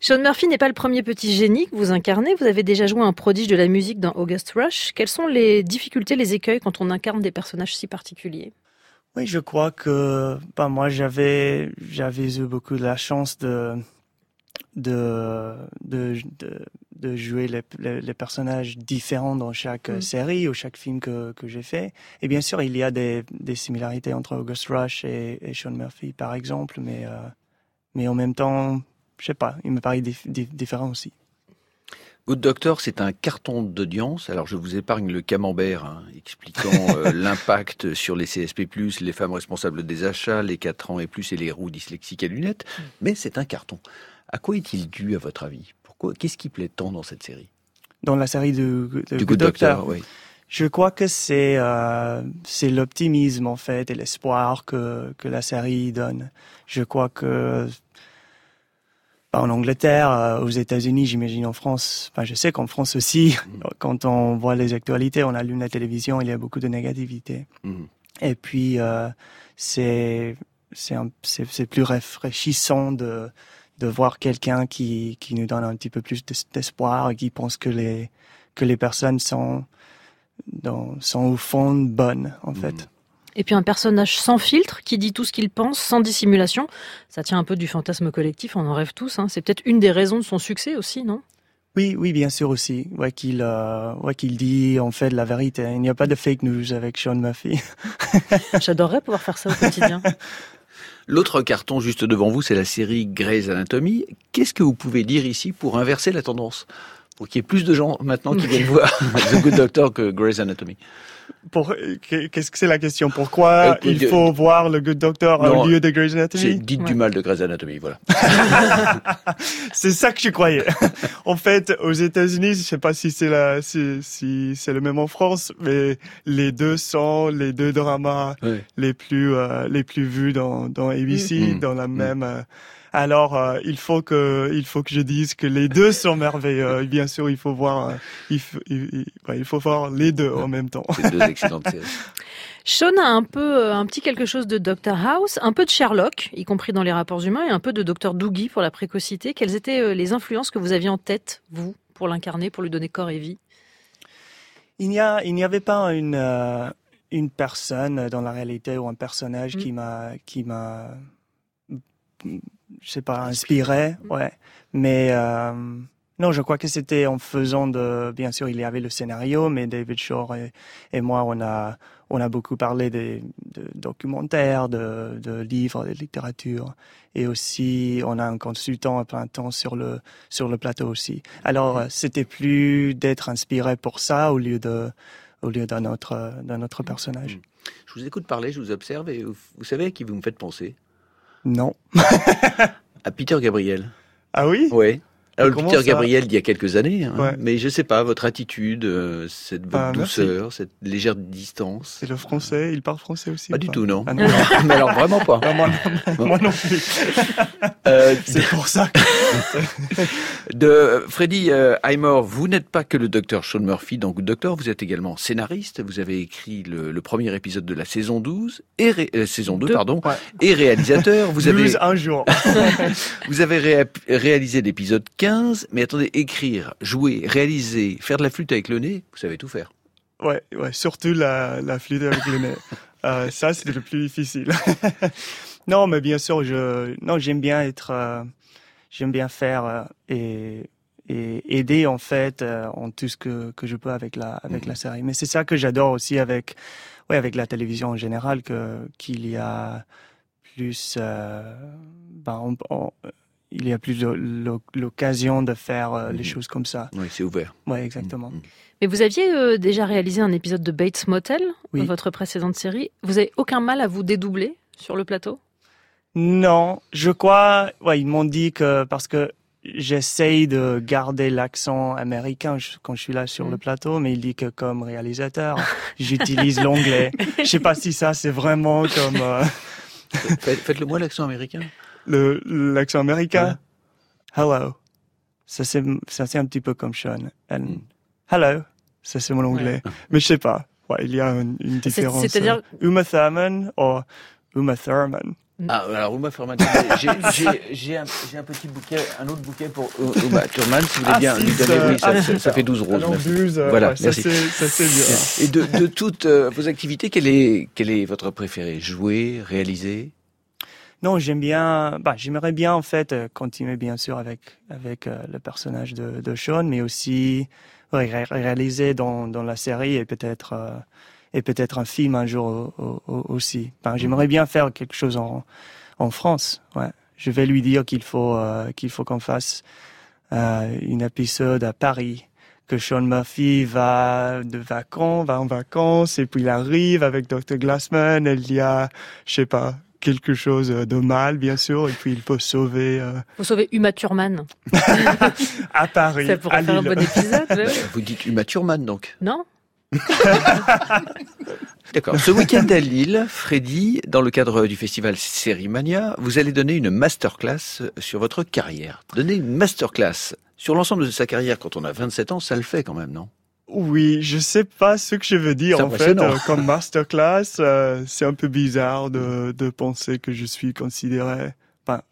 Sean Murphy n'est pas le premier petit génie que vous incarnez. Vous avez déjà joué un prodige de la musique dans August Rush. Quelles sont les difficultés, les écueils quand on incarne des personnages si particuliers? Oui, je crois que bah, moi j'avais j'avais eu beaucoup de la chance de de de, de, de jouer les, les, les, personnages différents dans chaque mm. série ou chaque film que, que j'ai fait. Et bien sûr, il y a des, des similarités entre August Rush et, et Sean Murphy, par exemple, mais, euh, mais en même temps, je sais pas, il me paraît dif, dif, différent aussi. Good Doctor, c'est un carton d'audience. Alors, je vous épargne le camembert hein, expliquant euh, l'impact sur les CSP+, les femmes responsables des achats, les 4 ans et plus et les roues dyslexiques à lunettes. Mm. Mais c'est un carton. À quoi est-il dû, à votre avis? Pourquoi Qu'est-ce qui plaît tant dans cette série? Dans la série de, de du Good, Doctor, Doctor oui. Je crois que c'est euh, c'est l'optimisme en fait et l'espoir que que la série donne. Je crois que en Angleterre, euh, aux États-Unis, j'imagine en France. Enfin, je sais qu'en France aussi, mmh. quand on voit les actualités, on allume la télévision, il y a beaucoup de négativité. Mmh. Et puis euh, c'est c'est c'est plus rafraîchissant de de voir quelqu'un qui, qui nous donne un petit peu plus d'espoir et qui pense que les, que les personnes sont, dans, sont au fond bonnes, en fait. Mmh. Et puis un personnage sans filtre, qui dit tout ce qu'il pense, sans dissimulation. Ça tient un peu du fantasme collectif, on en rêve tous. Hein. C'est peut-être une des raisons de son succès aussi, non? Oui, oui, bien sûr aussi. Ouais, qu'il euh, ouais, qu'il dit en fait la vérité. Il n'y a pas de fake news avec Sean Murphy. J'adorerais pouvoir faire ça au quotidien. L'autre carton juste devant vous, c'est la série Grey's Anatomy. Qu'est-ce que vous pouvez dire ici pour inverser la tendance? Pour qu'il y ait plus de gens maintenant qui viennent voir The Good Doctor que Grey's Anatomy pour qu'est-ce que c'est la question? Pourquoi euh, il faut de... voir le Good Doctor non, au lieu de Grey's Anatomy? Dites ouais. du mal de Grey's Anatomy, voilà. c'est ça que je croyais. en fait, aux États-Unis, je sais pas si c'est la, si, si c'est le même en France, mais les deux sont les deux dramas les plus euh, les plus vus dans dans ABC, mmh. dans la mmh. même. Euh, alors euh, il faut que il faut que je dise que les deux sont merveilleux. Bien sûr, il faut voir il, faut, il, il faut voir les deux en même temps. C'est deux excellentes séries. Sean a un peu un petit quelque chose de Dr House, un peu de Sherlock, y compris dans les rapports humains, et un peu de Dr Doogie pour la précocité. Quelles étaient les influences que vous aviez en tête, vous, pour l'incarner, pour lui donner corps et vie? Il n'y a il n'y avait pas une euh, une personne dans la réalité ou un personnage Mm. qui m'a qui m'a je sais pas inspiré, ouais. Mais euh, non, je crois que c'était en faisant de, bien sûr, il y avait le scénario, mais David Shore et, et moi, on a, on a beaucoup parlé de, de documentaires, de, de livres, de littérature, et aussi, on a un consultant à plein temps sur le, sur le plateau aussi. Alors, c'était plus d'être inspiré pour ça au lieu de, au lieu d'un autre, d'un autre personnage. Je vous écoute parler, je vous observe et vous, vous savez à qui vous me faites penser Non. À Peter Gabriel. Ah oui? Oui. Alors, le Peter ça Gabriel d'il y a quelques années, hein. Ouais. mais je sais pas, votre attitude, euh, cette Ah, merci. douceur, cette légère distance. C'est le français, il parle français aussi Pas du tout, non. Ah non. mais alors vraiment pas. Non, moi, non, moi non plus. Euh, C'est pour ça que... de Freddy euh, Highmore, vous n'êtes pas que le docteur Sean Murphy dans Good Doctor, vous êtes également scénariste, vous avez écrit le, le premier épisode de la saison 12 et ré- euh, saison 2 Deux, pardon ouais. et réalisateur, vous avez 12 un jour. vous avez ré- réalisé l'épisode 15, mais attendez, écrire, jouer, réaliser, faire de la flûte avec le nez, vous savez tout faire. Ouais, ouais, surtout la, la flûte avec le nez. Euh, ça, c'est le plus difficile. non, mais bien sûr, je, non, j'aime bien être, euh, j'aime bien faire euh, et, et aider en fait euh, en tout ce que, que je peux avec la, avec Mhm. la série. Mais c'est ça que j'adore aussi avec, ouais, avec la télévision en général, que qu'il y a plus, euh, ben, on- on- il y a plus l'o- l'o- l'occasion de faire les Mhm. choses comme ça. Oui, c'est ouvert. Ouais, exactement. Mhm. Mais vous aviez euh, déjà réalisé un épisode de Bates Motel, Oui. votre précédente série. Vous avez aucun mal à vous dédoubler sur le plateau? Non, je crois, ouais, ils m'ont dit que parce que j'essaye de garder l'accent américain je- quand je suis là sur Mm. le plateau, mais il dit que comme réalisateur, j'utilise l'anglais. Je sais pas si ça c'est vraiment comme euh, Faites- Faites-le moi l'accent américain. le l'accent américain? Hello, ça c'est ça c'est un petit peu comme Sean. And Mm. hello, ça c'est mon anglais. Mais je sais pas. Ouais, il y a une, une différence. c'est-à-dire- euh, Uma Thurman ou Uma Thurman. Ah, alors Uma Thurman, j'ai- un, petit bouquet, un autre bouquet pour Uma Thurman, si vous voulez Ah, bien lui donner. ça- Oui, ça, ça- ça fait 12 roses. Alors, merci. 12, euh, Voilà, ouais, merci. ça c'est bien. Et de, de toutes euh, vos activités, quelle est, quelle est votre préférée? Jouer, réaliser? Non, j'aime bien. Bah, j'aimerais bien en fait euh, continuer bien sûr avec avec euh, le personnage de, de Sean, mais aussi ouais, réaliser dans dans la série et peut-être euh, et peut-être un film un jour au- au- au- aussi. Enfin, j'aimerais bien faire quelque chose en en France. Ouais, je vais lui dire qu'il faut euh, qu'il faut qu'on fasse euh, une épisode à Paris. Que Sean Murphy va de vacances, va en vacances, et puis il arrive avec Dr. Glassman, il y a, je sais pas, quelque chose de mal, bien sûr, et puis il faut sauver euh, Vous sauvez Uma Thurman. à Paris, Ça pourrait à faire un bon épisode. Vous dites Uma Thurman, donc Non D'accord. Ce week-end à Lille, Freddy, dans le cadre du festival Sérimania, vous allez donner une masterclass sur votre carrière. Donner une masterclass sur l'ensemble de sa carrière quand on a 27 ans, ça le fait quand même, non? Oui, je sais pas ce que je veux dire en fait euh, comme masterclass. euh, c'est un peu bizarre de, de penser que je suis considéré,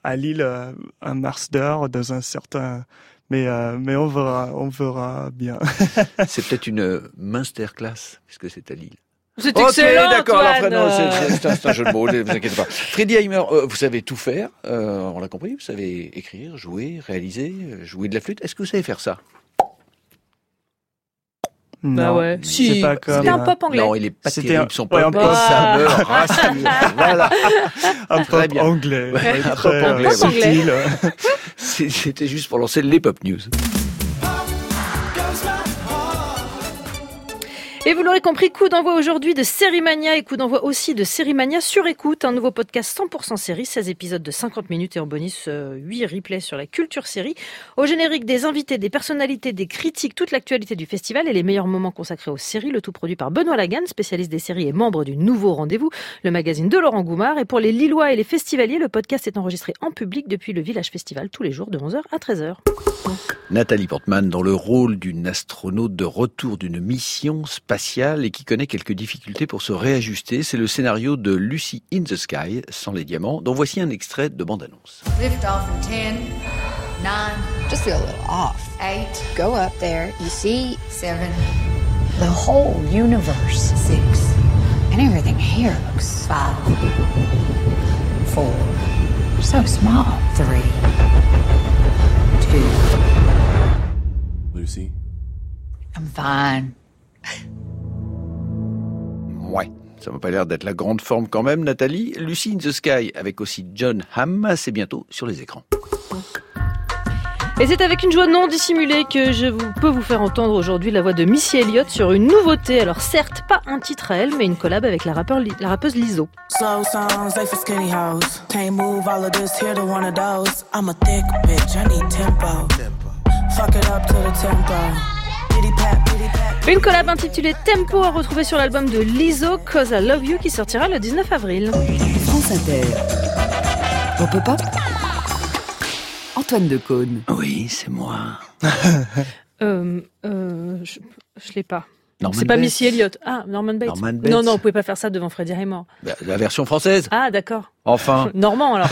à Lille, euh, un master dans un certain, mais euh, mais on verra, on verra bien. C'est peut-être une masterclass, puisque c'est à Lille. C'est Ok, excellent, d'accord. c'est- un, jeu de mots, ne vous inquiétez pas. Freddy Heimer, euh, vous savez tout faire, euh, on l'a compris, vous savez écrire, jouer, réaliser, euh, jouer de la flûte. Est-ce que vous savez faire ça? Bah Non, ouais. c'est Si. pas comme, C'était un pop anglais. Non, il est pas terrible, un- son ouais, pop, un et pop. ça me rassure. voilà. un Très pop bien. anglais, Ouais, ouais, un très, pop anglais, ouais. C'était juste pour lancer les pop news. Et vous l'aurez compris, coup d'envoi aujourd'hui de Sérimania et coup d'envoi aussi de Sérimania sur écoute, un nouveau podcast 100% série, 16 épisodes de 50 minutes et en bonus euh, 8 replays sur la culture série. Au générique, des invités, des personnalités, des critiques, toute l'actualité du festival et les meilleurs moments consacrés aux séries, le tout produit par Benoît Lagan, spécialiste des séries et membre du Nouveau Rendez-vous, le magazine de Laurent Goumard. Et pour les Lillois et les festivaliers, le podcast est enregistré en public depuis le Village Festival tous les jours de 11h à 13h. Nathalie Portman dans le rôle d'une astronaute de retour d'une mission spatiale et qui connaît quelques difficultés pour se réajuster. C'est le scénario de Lucy in the Sky, sans les diamants, dont voici un extrait de bande-annonce. Lift off in 10, 9, just feel a little off. 8, go up there, you see? 7, the whole universe. 6, and everything here looks 5, 4, so small. 3, 2, Lucy? I'm fine. Ouais, ça m'a pas l'air d'être la grande forme quand même, Nathalie. Lucy in the Sky, avec aussi John Hamm, c'est bientôt sur les écrans. Et c'est avec une joie non dissimulée que je vous, peux vous faire entendre aujourd'hui la voix de Missy Elliott sur une nouveauté. Alors certes, pas un titre à elle, mais une collab avec la, rappeur, la rappeuse Lizzo. Slow songs, they for skinny hoes. Can't move all of this, here to one of those. I'm a thick bitch, I need tempo. Fuck it up to the tempo. Une collab intitulée Tempo à retrouver sur l'album de Lizzo, Cause I Love You, qui sortira le 19 avril. France Inter. Pop Pop Antoine Decaune. Oui, c'est moi. euh, euh, je, je l'ai pas. Norman C'est pas Bates. Missy Elliott. Ah, Norman Bates. Norman Bates. Non, non, vous pouvez pas faire ça devant Freddie Highmore. Bah, La version française. Ah, d'accord. Enfin. Normand, alors.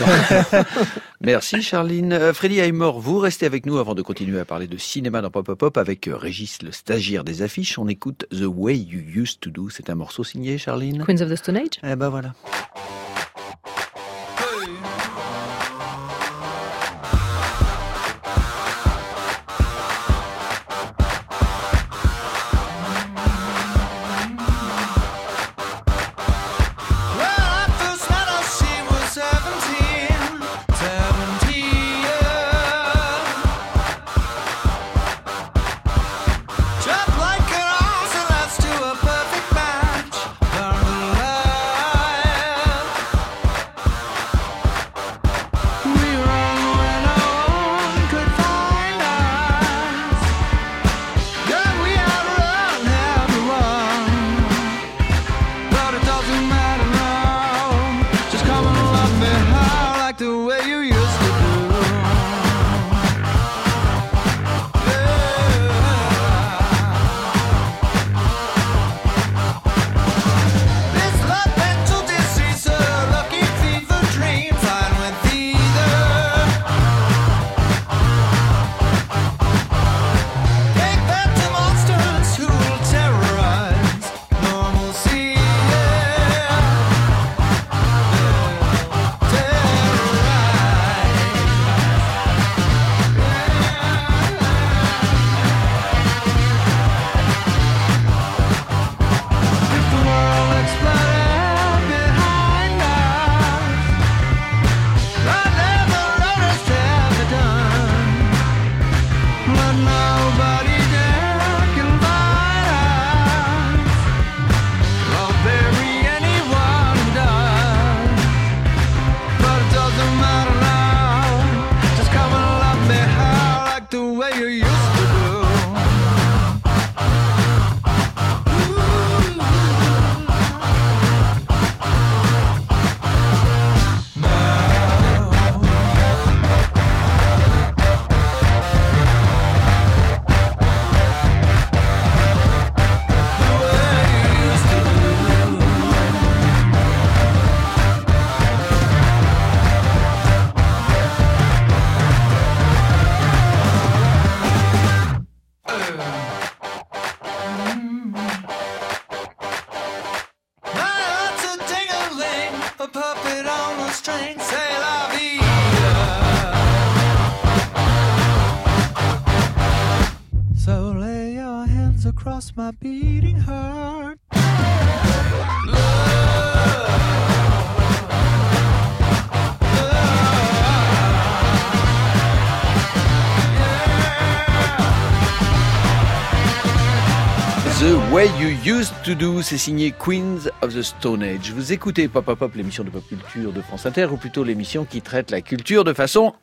Merci Charline. Euh, Freddy Highmore, vous restez avec nous avant de continuer à parler de cinéma dans Pop Pop Pop avec euh, Régis, le stagiaire des affiches. On écoute The Way You Used to Do. C'est un morceau signé Charline. Queens of the Stone Age Eh ben voilà. Across my beating heart. The Way You Used to Do, c'est signé Queens of the Stone Age. Vous écoutez Pop Pop, l'émission de pop culture de France Inter, ou plutôt l'émission qui traite la culture de façon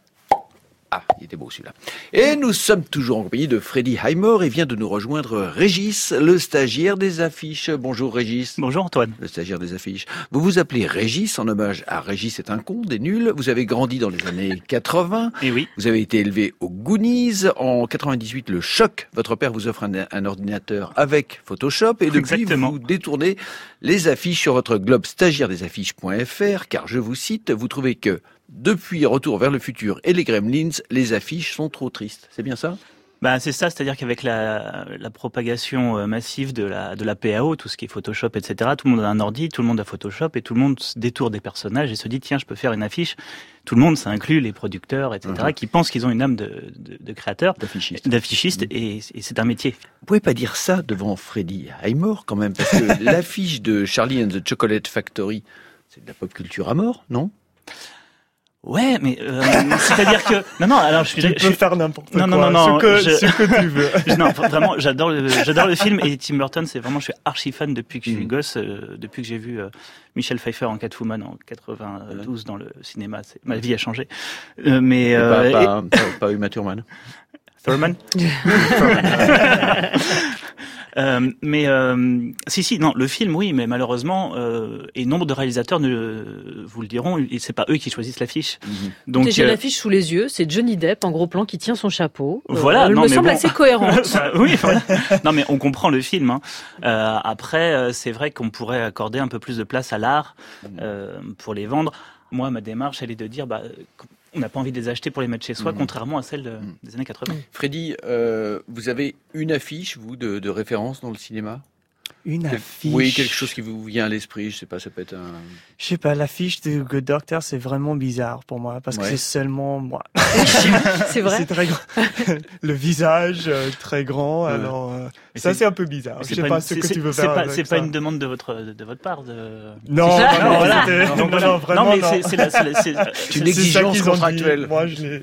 ah, il était beau celui-là. Et nous sommes toujours en compagnie de Freddy Highmore et vient de nous rejoindre Régis, le stagiaire des affiches. Bonjour Régis. Bonjour Antoine. Le stagiaire des affiches. Vous vous appelez Régis en hommage à Régis est un con, des nuls. Vous avez grandi dans les années 80. Et oui. Vous avez été élevé au Goonies. En 98, le choc. Votre père vous offre un, un ordinateur avec Photoshop et depuis Exactement. vous détournez les affiches sur votre globe stagiaire des affiches.fr car je vous cite, vous trouvez que depuis Retour vers le futur et les Gremlins, les affiches sont trop tristes. C'est bien ça? Ben, c'est ça, c'est-à-dire qu'avec la, la propagation euh, massive de la, de la PAO, tout ce qui est Photoshop, etc., tout le monde a un ordi, tout le monde a Photoshop, et tout le monde se détourne des personnages et se dit, tiens, je peux faire une affiche. Tout le monde, ça inclut les producteurs, etc., Mhm. qui pensent qu'ils ont une âme de, de, de créateur, D'affichiste. d'affichiste, et, et c'est un métier. Vous pouvez pas dire ça devant Freddy Highmore quand même, parce que l'affiche de Charlie and the Chocolate Factory, c'est de la pop culture à mort, non? Ouais, mais euh, c'est-à-dire que non, non. Alors je suis. Tu je peux suis- faire n'importe non, quoi, non, non, non, ce que, je- ce que tu veux. non, vraiment, j'adore le, j'adore le film et Tim Burton, c'est vraiment, je suis archi fan depuis que je suis Mm. gosse, euh, depuis que j'ai vu euh, Michel Pfeiffer en Catwoman en 92 dans le cinéma. C'est, ma vie a changé. Euh, mais Et pas, euh, pas, pas, pas Uma Thurman. et- Thurman. Euh, mais euh, si si non le film oui mais malheureusement euh, et nombre de réalisateurs ne vous le diront et c'est pas eux qui choisissent l'affiche donc J'ai euh, l'affiche sous les yeux, c'est Johnny Depp en gros plan qui tient son chapeau. Euh, Voilà, elle non, me mais semble bon. assez cohérente. Ça, oui, voilà. non mais on comprend le film. hein. Euh, après, euh, c'est vrai qu'on pourrait accorder un peu plus de place à l'art euh, pour les vendre. Moi, ma démarche, elle est de dire, bah, on n'a pas envie de les acheter pour les mettre chez soi, Mhm. contrairement à celle de- des années 80. Freddy, euh, vous avez une affiche, vous, de, de référence dans le cinéma? Une affiche. Oui, quelque chose qui vous vient à l'esprit, je sais pas, ça peut être un... Je sais pas, l'affiche de Good Doctor, c'est vraiment bizarre pour moi parce Ouais. que c'est seulement moi. C'est vrai. C'est très grand. Le visage euh, très grand, Ouais. alors euh, Mais ça c'est- un peu bizarre. Mais Je c'est sais pas pas une- ce que tu veux faire. pas- C'est pas ça. une demande de votre de votre part. De... Non, non, non, voilà. non, non, vraiment, mais non. c'est- c'est une exigence contractuelle.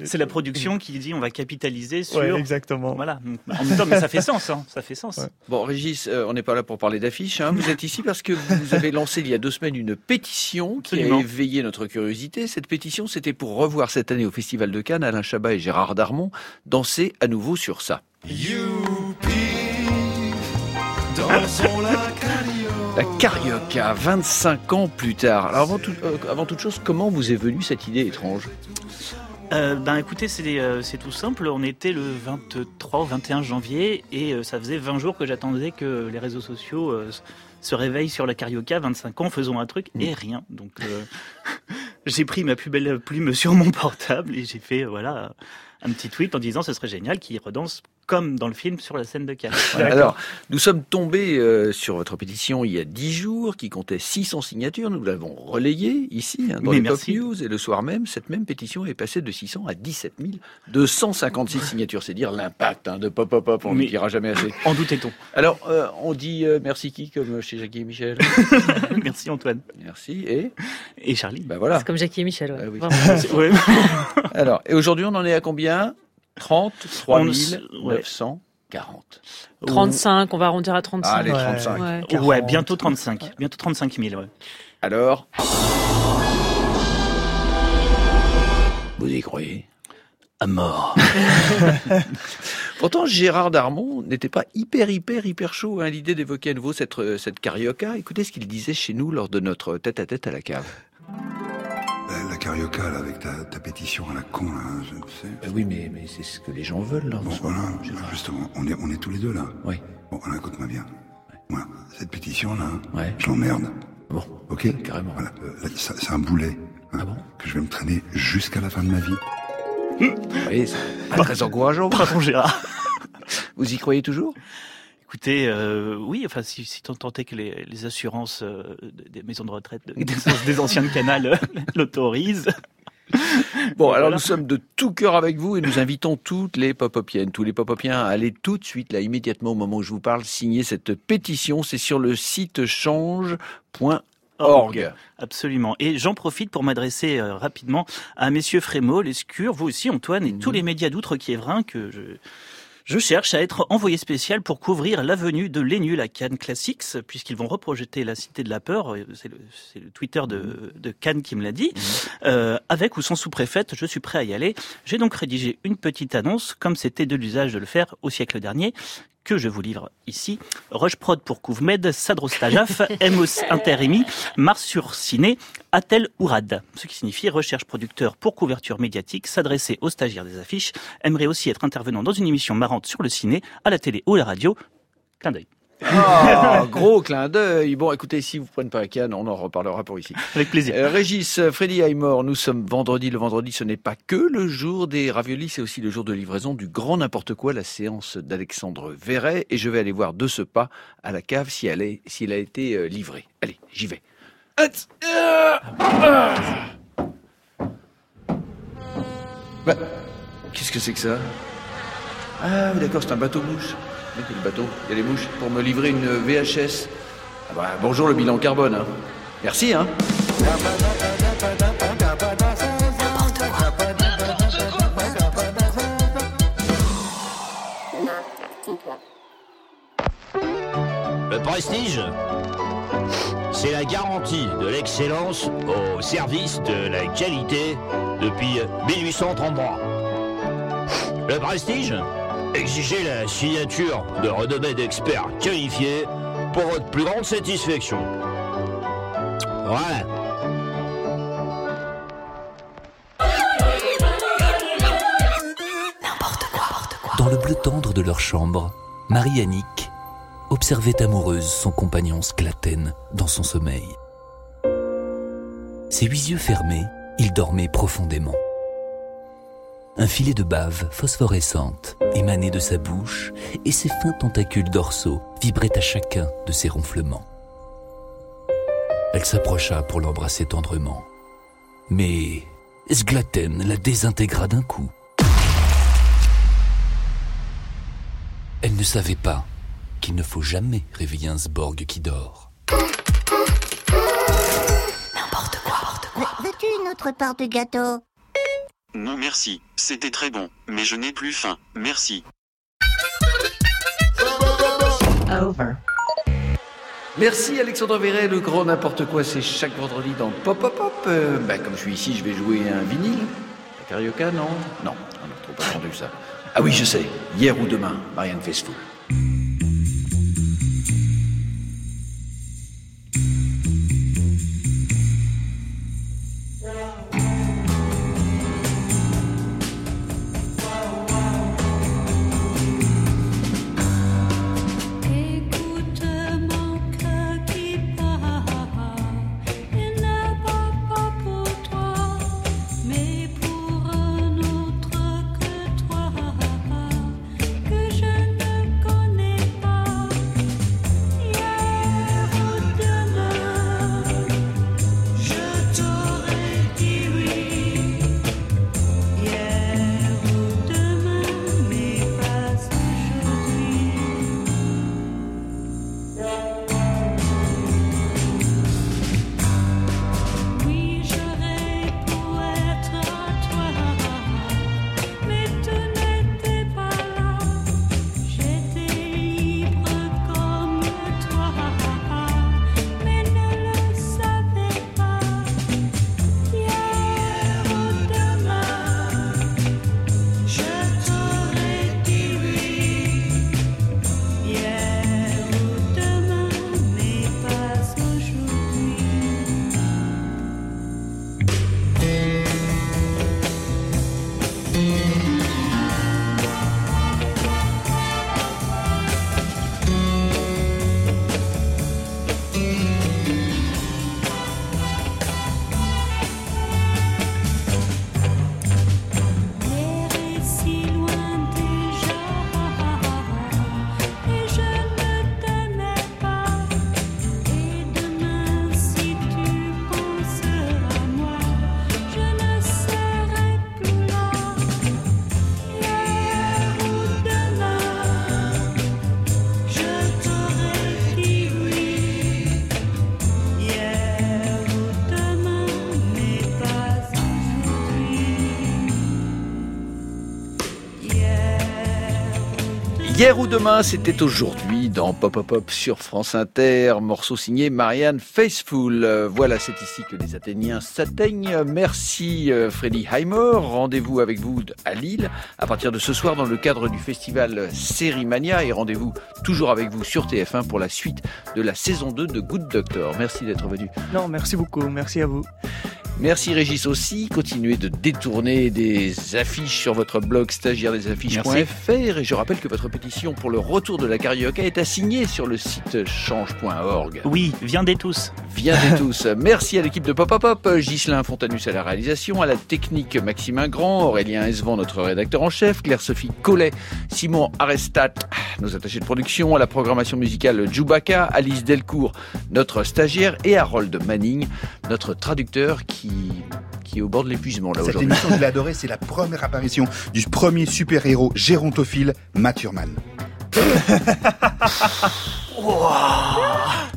C'est la production qui dit on va capitaliser sur. Exactement. Voilà. En même temps, mais ça fait sens. Hein. Ça fait sens. Bon, Régis, euh, on n'est pas là pour parler d'affiches. Hein. Vous êtes ici parce que vous avez lancé il y a deux semaines une pétition qui Absolument. a éveillé notre curiosité. Cette pétition, c'était pour revoir cette année au Festival de Cannes Alain Chabat et Gérard Darmon danser à nouveau sur ça. Dansons la carioca. La carioca, 25 ans plus tard. Alors avant, tout- euh, avant toute chose, comment vous est venue cette idée étrange? Euh, ben écoutez, c'est euh, c'est tout simple. On était le 23 ou 21 janvier et euh, ça faisait 20 jours que j'attendais que les réseaux sociaux se réveillent sur la carioca. 25 ans, faisons un truc et rien. Donc j'ai pris ma plus belle plume sur mon portable et j'ai fait voilà un petit tweet en disant ce serait génial qu'ils redansent comme dans le film sur la scène de Cannes. Voilà. Alors, nous sommes tombés euh, sur votre pétition il y a 10 jours qui comptait 600 signatures. Nous l'avons relayée ici hein, dans Mais les merci. News et le soir même, cette même pétition est passée de 600 à 17 256 signatures. C'est dire l'impact hein, de Pop Pop Pop, on ne dira jamais assez. En doutait-on Alors, euh, on dit euh, merci qui comme chez Jackie et Michel? Merci Antoine Merci et? Et Charlie. ben voilà. C'est comme Jackie et Michel. ouais. Ah oui. Alors, et aujourd'hui on en est à combien? 33 On s- ouais. 940. 35, on va arrondir à 35. Allez, Ouais. 35. Ouais. Ouais, 40. bientôt 35. Bientôt 35 000. Ouais. Alors Vous y croyez? À mort. Pourtant, Gérard Darmon n'était pas hyper, hyper, hyper chaud à l'idée d'évoquer à nouveau cette, euh, cette carioca. Écoutez ce qu'il disait chez nous lors de notre tête-à-tête à la cave. La, la carioca, là, avec ta, ta pétition à la con, là, je sais. Euh, oui, mais, mais c'est ce que les gens veulent, là. Bon, voilà, justement, on est, on est tous les deux là. Oui. Bon, alors écoute-moi bien. Voilà, cette pétition-là, hein, Ouais. je l'emmerde. Bon, Ok carrément. Voilà, euh, là, c'est un boulet. hein, Ah bon Que je vais me traîner jusqu'à la fin de ma vie. Oui, c'est pas très encourageant. Pardon Gérard. Vous y croyez toujours? Écoutez, euh, oui, enfin, si, si tant est que les, les assurances euh, des maisons de retraite des, des anciens de Canal euh, l'autorisent. Bon, alors voilà. nous sommes de tout cœur avec vous et nous invitons toutes les pop-upiennes, tous les pop-upiens à aller tout de suite, là, immédiatement au moment où je vous parle, signer cette pétition. C'est sur le site change.org. Org. Absolument. Et j'en profite pour m'adresser euh, rapidement à messieurs Frémaux, Lescure, vous aussi Antoine, et tous les médias d'outre-Quiévrin que je... Je cherche à être envoyé spécial pour couvrir l'avenue de l'Énul à Cannes Classics, puisqu'ils vont reprojeter la Cité de la Peur, euh, c'est le, c'est le Twitter de, de Cannes qui me l'a dit, euh, avec ou sans sous-préfète, je suis prêt à y aller. J'ai donc rédigé une petite annonce, comme c'était de l'usage de le faire au siècle dernier, que je vous livre ici. Rush Prod pour Couvmed, Sadro Stajaf, Emos Interimi, Mars sur Ciné, Atel Ourad. Ce qui signifie recherche producteur pour couverture médiatique, s'adresser aux stagiaires des affiches, aimerait aussi être intervenant dans une émission marrante sur le ciné, à la télé ou à la radio. Clin d'œil. Ah, gros clin d'œil. Bon, écoutez, si vous prenez pas à Cannes, on en reparlera pour ici. Avec plaisir. Euh, Régis, euh, Freddy Aymor, nous sommes vendredi. Le vendredi, ce n'est pas que le jour des raviolis, c'est aussi le jour de livraison du grand n'importe quoi, la séance d'Alexandre Verret. Et je vais aller voir de ce pas à la cave si elle, est, si elle a été euh, livrée. Allez, j'y vais. Ah. Bah, qu'est-ce que c'est que ça? Ah oui, d'accord, c'est un bateau-mouche. Oui, le bateau, il y a les mouches pour me livrer une VHS. Ah bah, bonjour le bilan carbone. Hein. Merci, hein. Le prestige, c'est la garantie de l'excellence au service de la qualité depuis 1833. Le prestige, exigez la signature de renommés d'experts qualifiés pour votre plus grande satisfaction. Voilà. Dans le bleu tendre de leur chambre, Marie-Annick observait amoureuse son compagnon Sclaten dans son sommeil. Ses huit yeux fermés, il dormait profondément. Un filet de bave phosphorescente émanait de sa bouche et ses fins tentacules dorsaux vibraient à chacun de ses ronflements. Elle s'approcha pour l'embrasser tendrement. Mais Sglaten la désintégra d'un coup. Elle ne savait pas qu'il ne faut jamais réveiller un Sborg qui dort. Veux-tu une autre part de gâteau Non merci, c'était très bon, mais je n'ai plus faim, merci. Merci Alexandre Verret, le gros n'importe quoi, c'est chaque vendredi dans Pop Pop Pop. Euh, bah, comme je suis ici, je vais jouer un vinyle. La carioca, non? Non, on n'a trop entendu ça. Ah oui, je sais, hier ou demain, Marianne Faithfull. Hier ou demain, c'était aujourd'hui dans Pop Pop Pop sur France Inter, morceau signé Marianne Faithfull. Euh, Voilà, c'est ici que les Athéniens s'atteignent. Merci euh, Freddy Heimer. Rendez-vous avec vous à Lille à partir de ce soir dans le cadre du festival Sérimania et rendez-vous toujours avec vous sur TF1 pour la suite de la saison 2 de Good Doctor. Merci d'être venu. Non, merci beaucoup. Merci à vous. Merci Régis aussi. Continuez de détourner des affiches sur votre blog stagiairedesaffiches.fr. Et je rappelle que votre pétition pour le retour de la carioca est assignée sur le site change.org. Oui, viendez tous. Viendez tous. Merci à l'équipe de Pop Pop Pop, Ghislain Fontanus à la réalisation, à la technique Maxime Ingrand, Aurélien Esvan, notre rédacteur en chef, Claire-Sophie Collet, Simon Arestat, nos attachés de production, à la programmation musicale Djoubaka, Alice Delcourt, notre stagiaire, et Harold Manning, notre traducteur qui, qui est au bord de l'épuisement là Cette aujourd'hui. émission, je l'ai adorée, c'est la première apparition du premier super-héros gérontophile, Mathurman.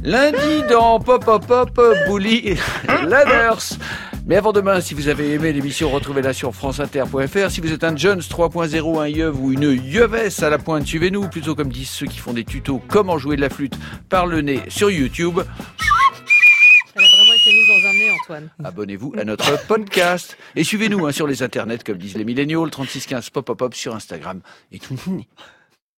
Lundi dans Pop Pop Pop, Bully Ladders. Mais avant demain, si vous avez aimé l'émission, retrouvez-la sur franceinter.fr. Si vous êtes un Jones 3.0, un yeuve ou une yeuvesse à la pointe, suivez-nous. Plutôt comme disent ceux qui font des tutos comment jouer de la flûte par le nez sur YouTube. Abonnez-vous à notre podcast. Et suivez-nous hein, sur les internets, comme disent les milléniaux, le 3615 pop pop pop sur Instagram et tout.